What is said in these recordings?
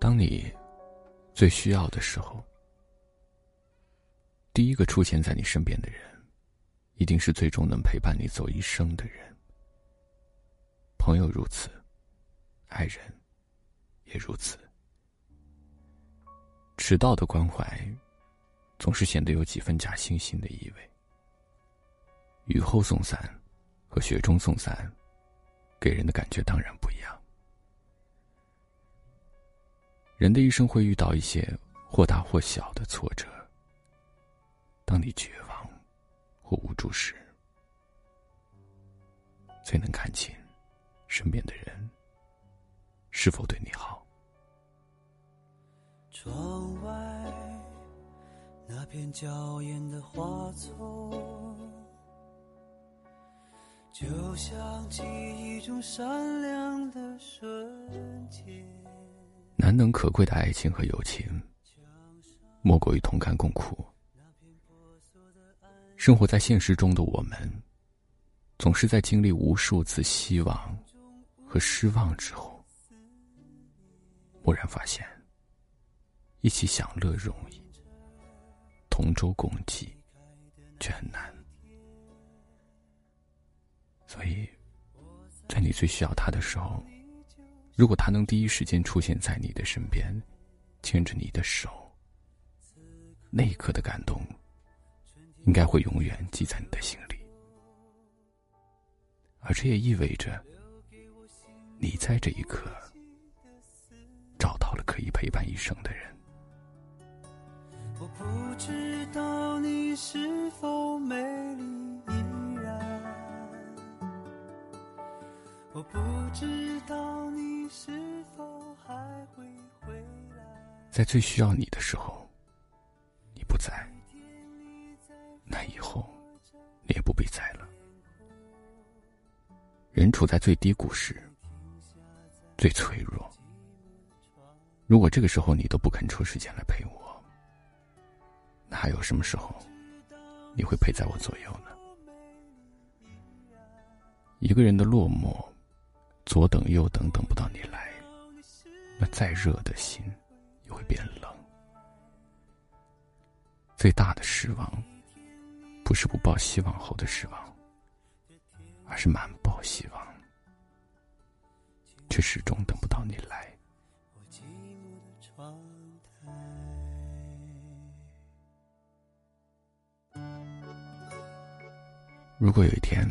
当你最需要的时候，第一个出现在你身边的人，一定是最终能陪伴你走一生的人。朋友如此，爱人也如此。迟到的关怀，总是显得有几分假惺惺的意味。雨后送伞和雪中送伞，给人的感觉当然不一样。人的一生会遇到一些或大或小的挫折。当你绝望或无助时，最能看清身边的人是否对你好。窗外那片娇艳的花丛，就像记忆中闪亮的瞬间。难能可贵的爱情和友情，莫过于同甘共苦。生活在现实中的我们，总是在经历无数次希望和失望之后，蓦然发现，一起享乐容易，同舟共济却很难。所以，在你最需要他的时候，如果他能第一时间出现在你的身边，牵着你的手，那一刻的感动。应该会永远记在你的心里，而这也意味着，你在这一刻找到了可以陪伴一生的人。我不知道你是不知道你是否在最需要你的时候，你不在。那以后，你也不必在了。人处在最低谷时，最脆弱。如果这个时候你都不肯抽时间来陪我，那还有什么时候你会陪在我左右呢？一个人的落寞，左等右等等不到你来，那再热的心也会变冷。最大的失望。不是不抱希望后的失望，而是满抱希望，却始终等不到你来。如果有一天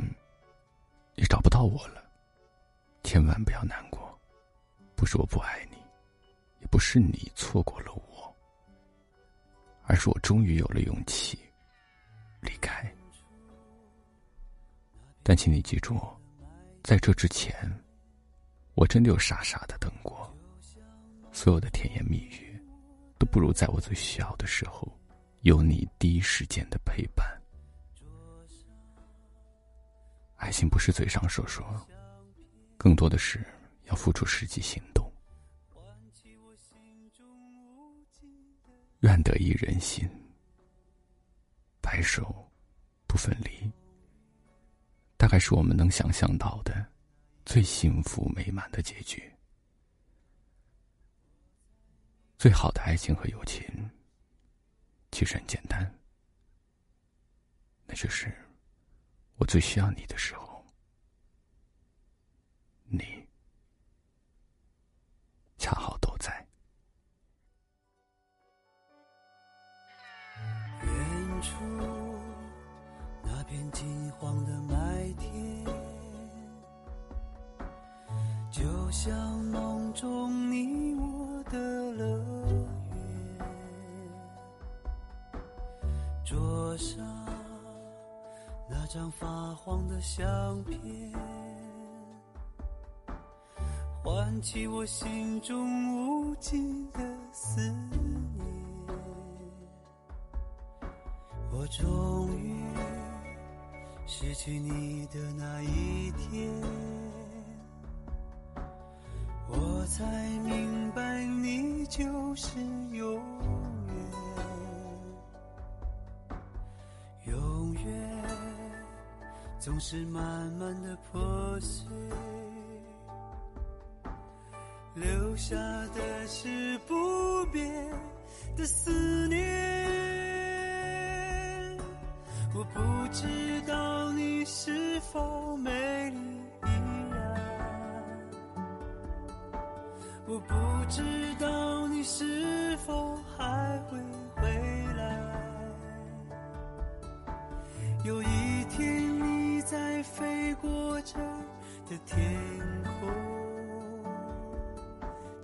你找不到我了，千万不要难过，不是我不爱你，也不是你错过了我，而是我终于有了勇气。离开，但请你记住，在这之前，我真的有傻傻的等过。所有的甜言蜜语，都不如在我最需要的时候，有你第一时间的陪伴。爱情不是嘴上说说，更多的是要付出实际行动。愿得一人心。白首不分离，大概是我们能想象到的最幸福美满的结局。最好的爱情和友情，其实很简单，那就是我最需要你的时候，你恰好都在。远处那片金黄的麦田，就像梦中你我的乐园。桌上那张发黄的相片，唤起我心中无尽的思念。我终于。失去你的那一天，我才明白你就是永远，永远总是慢慢的破碎，留下的是不变的思念。我不知道你是否美丽依然，我不知道你是否还会回来。有一天你在飞过这的天空，